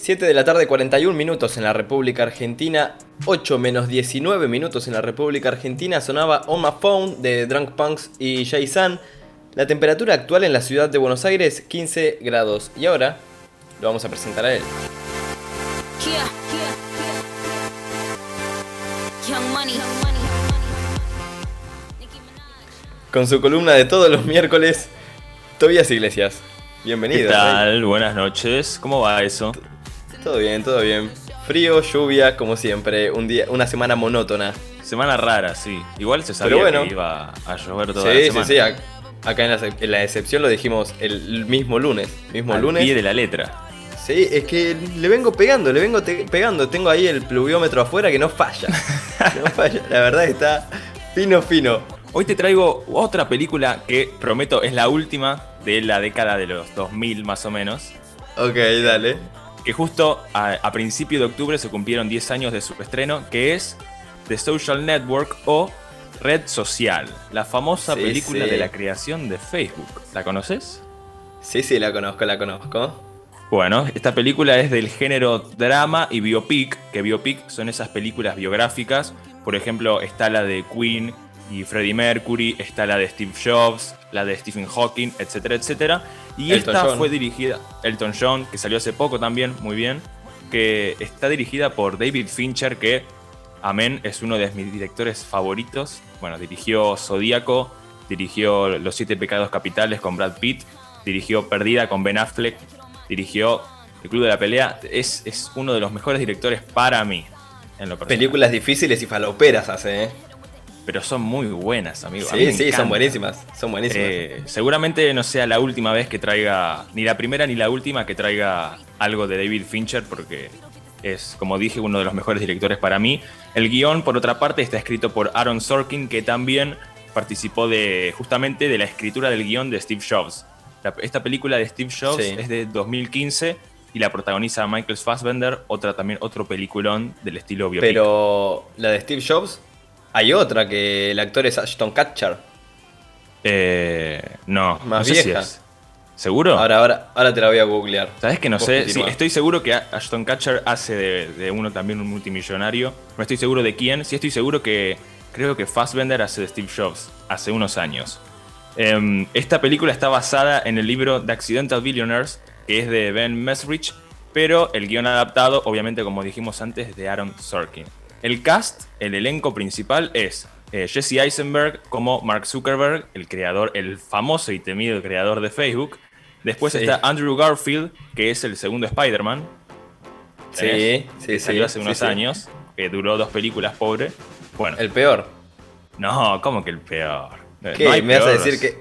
7 de la tarde, 41 minutos en la República Argentina. 8 menos 19 minutos en la República Argentina. Sonaba On My Phone de Drunk Punks y Jay San. La temperatura actual en la ciudad de Buenos Aires, 15 grados. Y ahora lo vamos a presentar a él. Con su columna de todos los miércoles, Tobias Iglesias. Bienvenido. ¿Qué tal? Buenas noches. ¿Cómo va eso? Todo bien, todo bien. Frío, lluvia, como siempre. Un día, una semana monótona. Semana rara, sí. Igual se sabía que iba a llover toda la semana. Sí, sí, sí. Acá en la, excepción lo dijimos el mismo lunes. Mismo Al lunes. pie de la letra. Sí, es que le vengo pegando, le vengo pegando. Tengo ahí el pluviómetro afuera que no falla. no falla. La verdad está fino, fino. Hoy te traigo otra película que prometo es la última de la década de los 2000 más o menos. Ok, dale que justo a, a principio de octubre se cumplieron 10 años de su estreno, que es The Social Network o Red Social, la famosa película de la creación de Facebook. ¿La conoces? Sí, sí, la conozco, la conozco. Bueno, esta película es del género drama y biopic, que biopic son esas películas biográficas. Por ejemplo, está la de Queen y Freddie Mercury, está la de Steve Jobs, la de Stephen Hawking, etcétera, etcétera. Y esta fue dirigida, Elton John, que salió hace poco también, muy bien, que está dirigida por David Fincher, que, amén, es uno de mis directores favoritos. Bueno, dirigió Zodíaco, dirigió Los Siete Pecados Capitales con Brad Pitt, dirigió Perdida con Ben Affleck, dirigió El Club de la Pelea. Es, es uno de los mejores directores para mí. En lo Películas difíciles y faloperas hace, ¿eh? Pero son muy buenas, amigo. Sí, sí, son buenísimas. Son buenísimas. Eh, seguramente no sea la última vez que traiga, ni la primera ni la última que traiga algo de David Fincher, porque es, como dije, uno de los mejores directores para mí. El guion, por otra parte, está escrito por Aaron Sorkin, que también participó de justamente de la escritura del guion de Steve Jobs. esta película de Steve Jobs es de 2015 y la protagoniza Michael Fassbender, otra también otro peliculón del estilo biopic. Pero la de Steve Jobs hay otra que el actor es Ashton Kutcher. Eh, no, más vieja. ¿Seguro? Ahora, ahora, ahora te la voy a googlear. ¿Sabes que no sé? Sí, estoy seguro que Ashton Kutcher hace de, uno también un multimillonario. No estoy seguro de quién. Sí estoy seguro que creo que Fassbender hace de Steve Jobs hace unos años. Em, esta película está basada en el libro The Accidental Billionaires, que es de Ben Mesrich, pero el guion adaptado, obviamente como dijimos antes, es de Aaron Sorkin. El cast, el elenco principal es eh, Jesse Eisenberg como Mark Zuckerberg, el creador, el famoso y temido creador de Facebook. Después está Andrew Garfield, que es el segundo Spider-Man. Sí, sí, Salió hace unos años, que duró dos películas, pobre. Bueno. El peor. No, ¿cómo que el peor? ¿Qué? ¿Me vas a decir que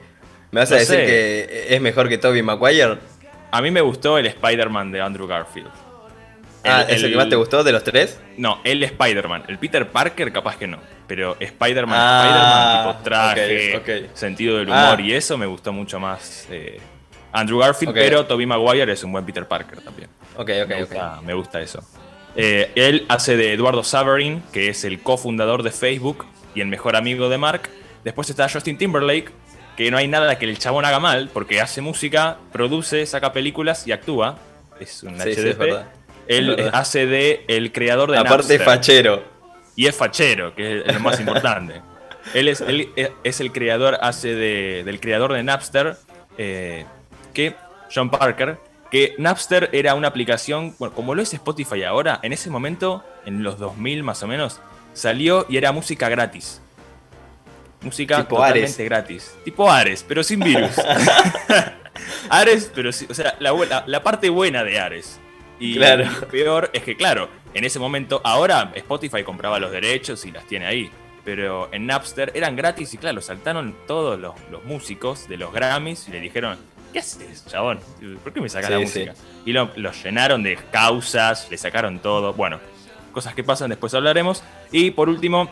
me vas a decir que es mejor que Tobey Maguire? A mí me gustó el Spider-Man de Andrew Garfield. Ah, ¿es el, que más te gustó de los tres? No, el Spider-Man. El Peter Parker capaz que no. Pero Spider-Man, ah, Spider-Man tipo traje, sentido del humor ah. y eso me gustó mucho más. Eh, Andrew Garfield, pero Tobey Maguire es un buen Peter Parker también. Ok, ok, me gusta, Me gusta eso. Eh, él hace de Eduardo Saverin, que es el cofundador de Facebook y el mejor amigo de Mark. Después está Justin Timberlake, que no hay nada que el chabón haga mal, porque hace música, produce, saca películas y actúa. Es un HDP. Él hace de el creador de Aparte es fachero. Y es fachero, que es lo más importante. él, es, es el creador, hace de, del creador de Napster, eh, que John Parker, que Napster era una aplicación, como lo es Spotify ahora, en ese momento, en los 2000 más o menos, salió y era música gratis. Música totalmente gratis. Tipo Ares, pero sin virus. Ares, pero sí, o sea, la, la parte buena de Ares. Y lo peor es que, claro, en ese momento, ahora Spotify compraba los derechos y las tiene ahí. Pero en Napster eran gratis y, claro, saltaron todos los, músicos de los Grammys y le dijeron: ¿Qué haces, chabón? ¿Por qué me sacas la música? Y lo, llenaron de causas, le sacaron todo. Bueno, cosas que pasan, después hablaremos. Y por último,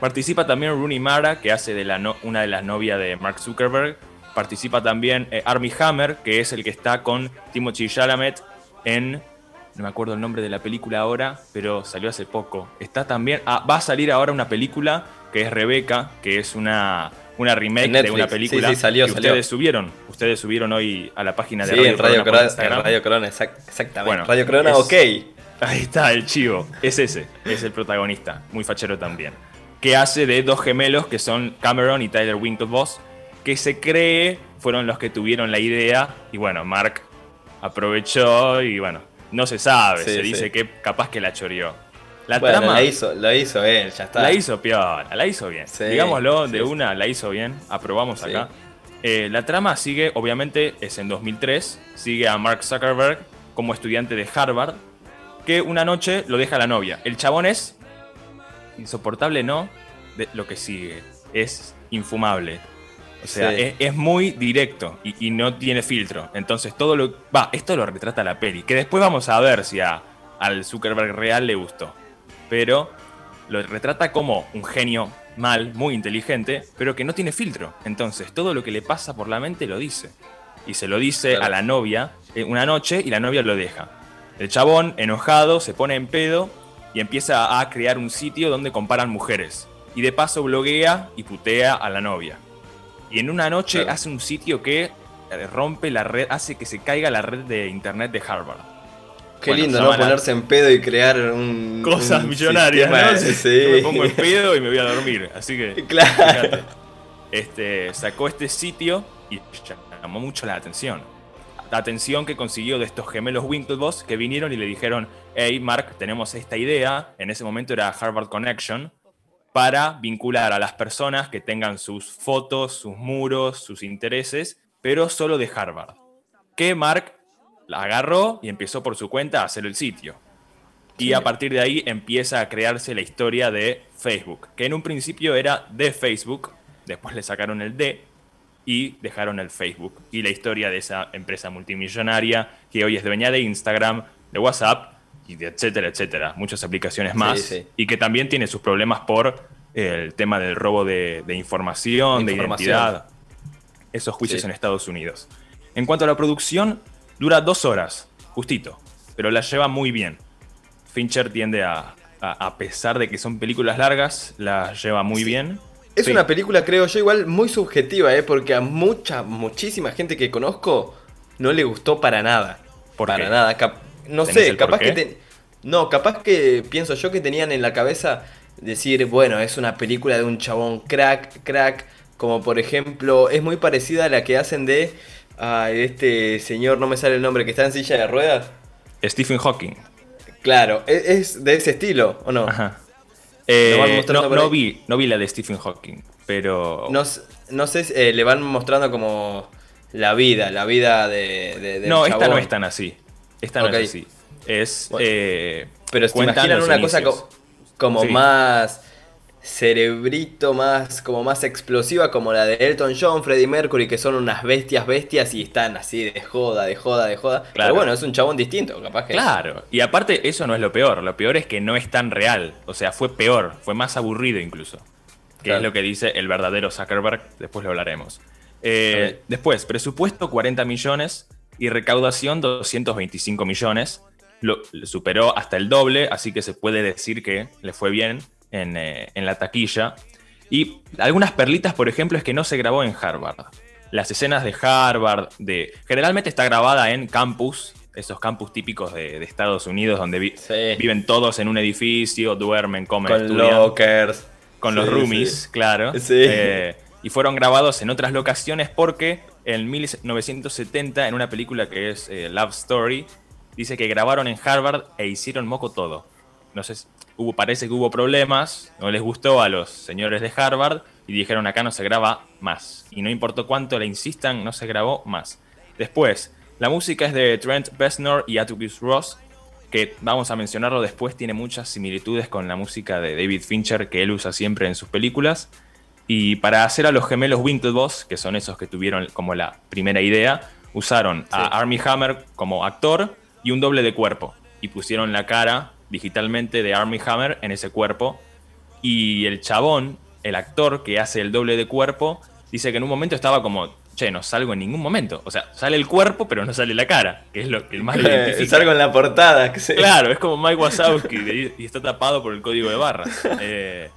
participa también Rooney Mara, que hace de la una de las novias de Mark Zuckerberg. Participa también eh, Armie Hammer, que es el que está con Timothy Chalamet en. No me acuerdo el nombre de la película ahora, pero salió hace poco. Está también. Ah, va a salir ahora una película que es Rebeca, que es una una remake de una película sí, sí, salió, que ustedes subieron. Ustedes subieron hoy a la página de sí, Radio en Radio Corona. Corona, en Radio Corona, exactamente. Bueno, Radio Corona, es- ok. Ahí está, el chivo. Es ese, es el protagonista. Muy fachero también. Que hace de dos gemelos que son Cameron y Tyler Winklevoss, que se cree fueron los que tuvieron la idea. Y bueno, Mark aprovechó y bueno, no se sabe. Sí, se sí. dice que capaz que la choreó. La bueno, trama la hizo, lo hizo él, ya está. la hizo piola, la hizo bien. Sí, Digámoslo de una, la hizo bien. Aprobamos acá. Eh, la trama sigue, obviamente, es en 2003. Sigue a Mark Zuckerberg como estudiante de Harvard. Que una noche lo deja la novia. El chabón es insoportable, ¿no? De lo que sigue. Es infumable. O sea, Sí. es, es muy directo y, y no tiene filtro. Entonces, todo lo. Va, esto lo retrata la peli. Que después vamos a ver si a, al Zuckerberg real le gustó. Pero lo retrata como un genio mal, muy inteligente, pero que no tiene filtro. Entonces, todo lo que le pasa por la mente lo dice. Y se lo dice Claro. a la novia eh, una noche y la novia lo deja. El chabón, enojado, se pone en pedo y empieza a crear un sitio donde comparan mujeres. Y de paso bloguea y putea a la novia. Y en una noche Claro. hace un sitio que eh, rompe la red, hace que se caiga la red de internet de Harvard. Qué Bueno, lindo, ¿no? Ponerse en pedo y crear un. Cosas un millonarias, sistema- ¿no? Sí. Yo me pongo en pedo y me voy a dormir. Así que. Claro. fíjate. Este, sacó este sitio y llamó mucho la atención. La atención que consiguió de estos gemelos Winklevoss que vinieron y le dijeron: Hey, Mark, tenemos esta idea. En ese momento era Harvard Connection. Para vincular a las personas que tengan sus fotos, sus muros, sus intereses, pero solo de Harvard. Que Mark la agarró y empezó por su cuenta a hacer el sitio. Y a partir de ahí empieza a crearse la historia de Facebook, que en un principio era de Facebook, después le sacaron el D y dejaron el Facebook. Y la historia de esa empresa multimillonaria que hoy es dueña de Instagram, de WhatsApp, y de etcétera, etcétera. Muchas aplicaciones más. sí. Y que también tiene sus problemas por el tema del robo de, de información, de identidad. Esos juicios Sí. en Estados Unidos. En cuanto a la producción, dura dos horas, justito, pero la lleva muy bien. Fincher tiende a, a, a pesar de que son películas largas, la lleva muy bien. Es Sí. una película, creo yo, igual muy subjetiva, ¿eh? Porque a mucha, muchísima gente que conozco no le gustó para nada. ¿Por para qué? nada. No ¿Tenés sé, capaz que... te- No, capaz que pienso yo que tenían en la cabeza decir, bueno, es una película de un chabón crack, crack. Como por ejemplo, es muy parecida a la que hacen de este señor, no me sale el nombre, que está en silla de ruedas. Stephen Hawking. Claro, e- es de ese estilo, ¿o no? Ajá. Eh, no, vi, no vi la de Stephen Hawking, pero No, no sé, eh, le van mostrando como la vida, la vida de, de- del no, esta no chabón. es tan así. Esta no es así. Es. Bueno. eh, Pero se imaginan una cosa co- como Sí. más cerebrito, más como más explosiva como la de Elton John, Freddie Mercury, que son unas bestias bestias y están así de joda, de joda, de joda. Claro. Pero bueno, es un chabón distinto, capaz que. Claro, y aparte eso no es lo peor, lo peor es que no es tan real, o sea, fue peor, fue más aburrido incluso, que Claro. es lo que dice el verdadero Zuckerberg, después lo hablaremos. Eh. Después, presupuesto 40 millones y recaudación 225 millones, lo, lo superó hasta el doble, así que se puede decir que le fue bien en, eh, en la taquilla. Y algunas perlitas, por ejemplo, es que no se grabó en Harvard. Las escenas de Harvard, de generalmente está grabada en campus, esos campus típicos de, de Estados Unidos donde vi- Sí. viven todos en un edificio, duermen, comen, Con estudian, lockers. con los roomies, sí. claro. Sí. Eh, y fueron grabados en otras locaciones porque en 1970, en una película que es eh, Love Story, dice que grabaron en Harvard e hicieron moco todo. No sé, hubo, parece que hubo problemas, no les gustó a los señores de Harvard y dijeron acá no se graba más. Y no importó cuánto le insistan, no se grabó más. Después, la música es de Trent Reznor y Atticus Ross, que vamos a mencionarlo después, tiene muchas similitudes con la música de David Fincher que él usa siempre en sus películas. Y para hacer a los gemelos Winklevoss, que son esos que tuvieron como la primera idea, usaron a. Armie Hammer como actor y un doble de cuerpo. Y pusieron la cara digitalmente de Armie Hammer en ese cuerpo. Y el chabón, el actor que hace el doble de cuerpo, dice que en un momento estaba como, che, no salgo en ningún momento. O sea, sale el cuerpo, pero no sale la cara, que es lo que más le identifica. Salgo en la portada. que se- Claro, es como Mike Wazowski y está tapado por el código de barras. Eh,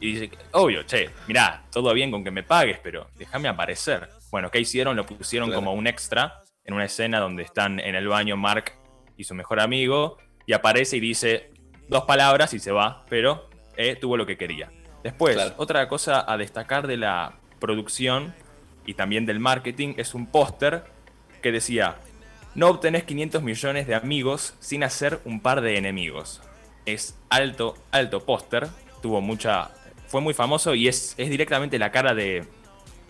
Y dice, obvio, che, mirá, todo bien con que me pagues, pero déjame aparecer. Bueno, ¿qué hicieron? Lo pusieron como un extra en una escena donde están en el baño Mark y su mejor amigo, y aparece y dice dos palabras y se va, pero eh, tuvo lo que quería. Después, otra cosa a destacar de la producción y también del marketing es un póster que decía, no obtenés 500 millones de amigos sin hacer un par de enemigos. Es alto, alto póster, tuvo mucha... Fue muy famoso y es, es directamente la cara de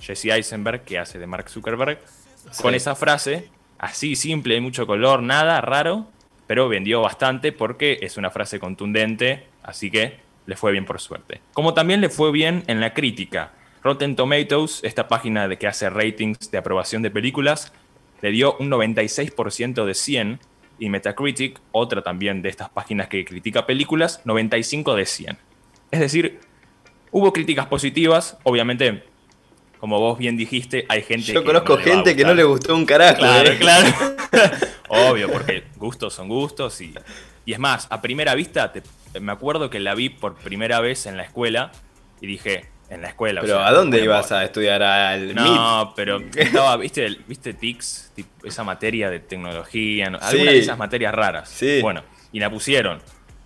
Jesse Eisenberg, que hace de Mark Zuckerberg, con esa frase, así simple, mucho color, nada raro, pero vendió bastante porque es una frase contundente, así que le fue bien por suerte. Como también le fue bien en la crítica. Rotten Tomatoes, esta página de que hace ratings de aprobación de películas, le dio un 96% de 100 y Metacritic, otra también de estas páginas que critica películas, 95 de 100. Es decir, hubo críticas positivas, obviamente, como vos bien dijiste, hay gente Yo conozco gente que no le gustó un carajo. Claro, ¿eh? claro. Obvio, porque gustos son gustos y, y es más, a primera vista, me acuerdo que la vi por primera vez en la escuela y dije, en la escuela. Pero ¿a dónde ibas a estudiar al No, pero estaba, ¿viste, viste TICS? Esa materia de tecnología, alguna de esas materias raras. Sí. Bueno, y la pusieron.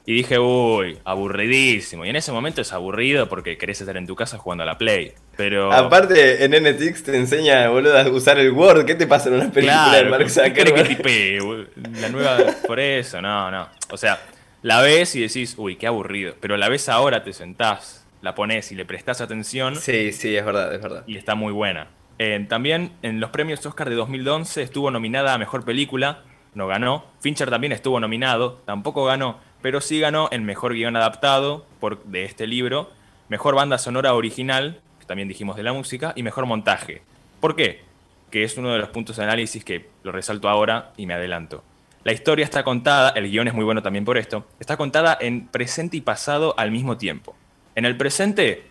Y dije, uy, aburridísimo. Y en ese momento es aburrido porque querés estar en tu casa jugando a la Play. Pero. Aparte, en NTX te enseña, boludo, a usar el Word. ¿Qué te pasa en una película de Mark Zuckerberg? que La nueva. Por eso, no, no. O sea, la ves y decís, uy, qué aburrido. Pero la ves ahora, te sentás, la pones y le prestás atención. Sí, sí, es verdad, es verdad. Y está muy buena. Eh, también en los premios Oscar de 2011 estuvo nominada a mejor película, no ganó. Fincher también estuvo nominado, tampoco ganó, pero sí ganó en mejor guion adaptado por, de este libro, mejor banda sonora original, que también dijimos de la música, y mejor montaje. ¿Por qué? Que es uno de los puntos de análisis que lo resalto ahora y me adelanto. La historia está contada, el guion es muy bueno también por esto, está contada en presente y pasado al mismo tiempo. En el presente,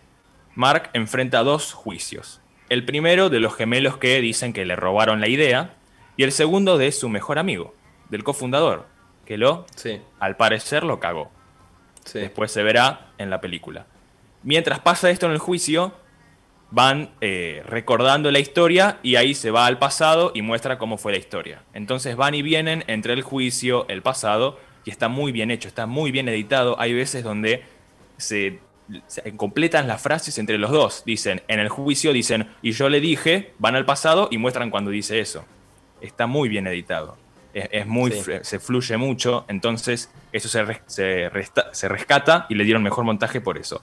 Mark enfrenta dos juicios. El primero de los gemelos que dicen que le robaron la idea y el segundo de su mejor amigo, del cofundador, que lo, al parecer, lo cagó. Después se verá en la película. Mientras pasa esto en el juicio, van eh, recordando la historia y ahí se va al pasado y muestra cómo fue la historia. Entonces van y vienen entre el juicio, el pasado, y está muy bien hecho, está muy bien editado. Hay veces donde se completan las frases entre los dos. Dicen, en el juicio dicen, y yo le dije, van al pasado y muestran cuando dice eso. Está muy bien editado. Es, muy, se fluye mucho, entonces eso se, se, rescata y le dieron mejor montaje por eso.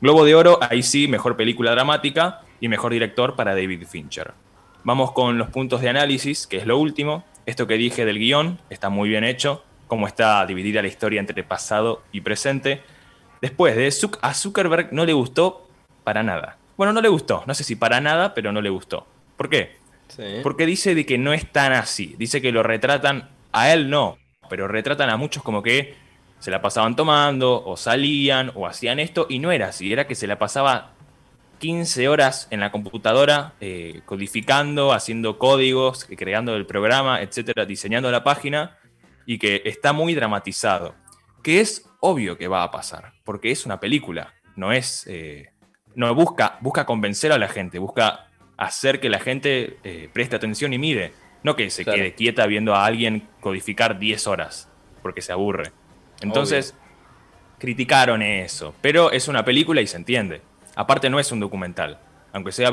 Globo de Oro, ahí sí, mejor película dramática y mejor director para David Fincher. Vamos con los puntos de análisis, que es lo último. Esto que dije del guion está muy bien hecho, cómo está dividida la historia entre pasado y presente Después de a Zuckerberg no le gustó para nada. Bueno, no le gustó, no sé si para nada, pero no le gustó. ¿Por qué? Porque dice de que no es tan así. Dice que lo retratan, a él no, pero retratan a muchos como que se la pasaban tomando, o salían, o hacían esto, y no era así. Era que se la pasaba 15 horas en la computadora eh, codificando, haciendo códigos, creando el programa, etcétera, diseñando la página, y que está muy dramatizado. Que es obvio que va a pasar, porque es una película, no es... Eh, no busca, busca convencer a la gente, busca hacer que la gente eh, preste atención y mire, no que se quede quieta viendo a alguien codificar 10 horas, porque se aburre. Entonces, criticaron eso, pero es una película y se entiende. Aparte no es un documental, aunque sea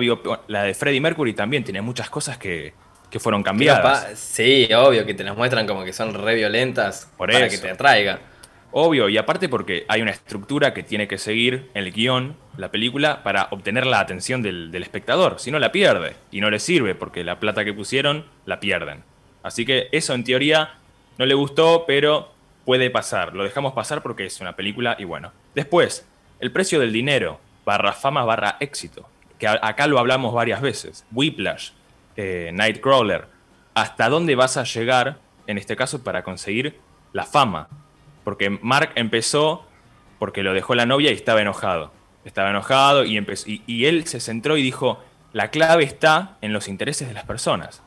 la de Freddie Mercury también tiene muchas cosas que, fueron cambiadas. Sí, obvio que te las muestran como que son re violentas Por para que te atraiga. Obvio, y aparte porque hay una estructura que tiene que seguir el guion, la película, para obtener la atención del, espectador. Si no, la pierde. Y no le sirve porque la plata que pusieron la pierden. Así que eso en teoría no le gustó, pero puede pasar. Lo dejamos pasar porque es una película y bueno. Después, el precio del dinero, barra fama, barra éxito. Que acá lo hablamos varias veces. Whiplash, eh, Nightcrawler. ¿Hasta dónde vas a llegar, en este caso, para conseguir la fama? Porque Mark empezó porque lo dejó la novia y estaba enojado. Estaba enojado y, empezó, y, él se centró y dijo, la clave está en los intereses de las personas.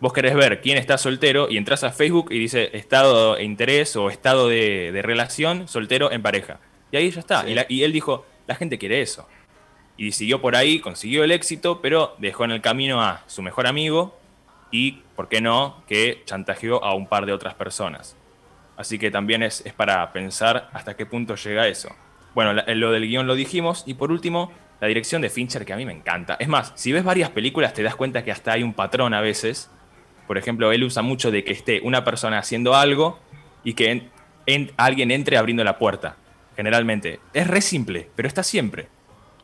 Vos querés ver quién está soltero y entras a Facebook y dice estado de interés o estado de, relación soltero en pareja. Y ahí ya está. Y, él dijo, la gente quiere eso. Y siguió por ahí, consiguió el éxito, pero dejó en el camino a su mejor amigo y, ¿por qué no?, que chantajeó a un par de otras personas. Así que también es, para pensar hasta qué punto llega eso. Bueno, lo del guion lo dijimos. Y por último, la dirección de Fincher, que a mí me encanta. Es más, si ves varias películas te das cuenta que hasta hay un patrón a veces. Por ejemplo, él usa mucho de que esté una persona haciendo algo y que alguien entre abriendo la puerta. Generalmente. Es re simple, pero está siempre.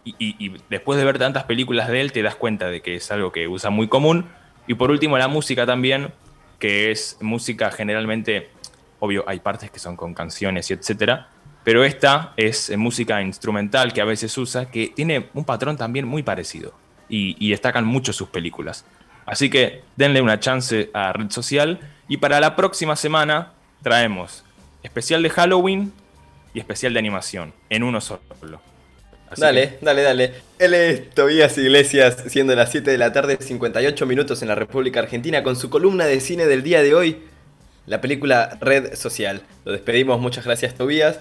y, después de ver tantas películas de él te das cuenta de que es algo que usa muy común. Y por último, la música también, que es música generalmente Obvio, hay partes que son con canciones y etcétera, pero esta es eh, música instrumental que a veces usa, que tiene un patrón también muy parecido y, destacan mucho sus películas. Así que denle una chance a Red Social y para la próxima semana traemos especial de Halloween y especial de animación en uno solo. dale, dale, dale. Él es Tobías Iglesias, siendo las 7 de la tarde, 58 minutos en la República Argentina, con su columna de cine del día de hoy la película Red Social. Lo despedimos, muchas gracias Tobías.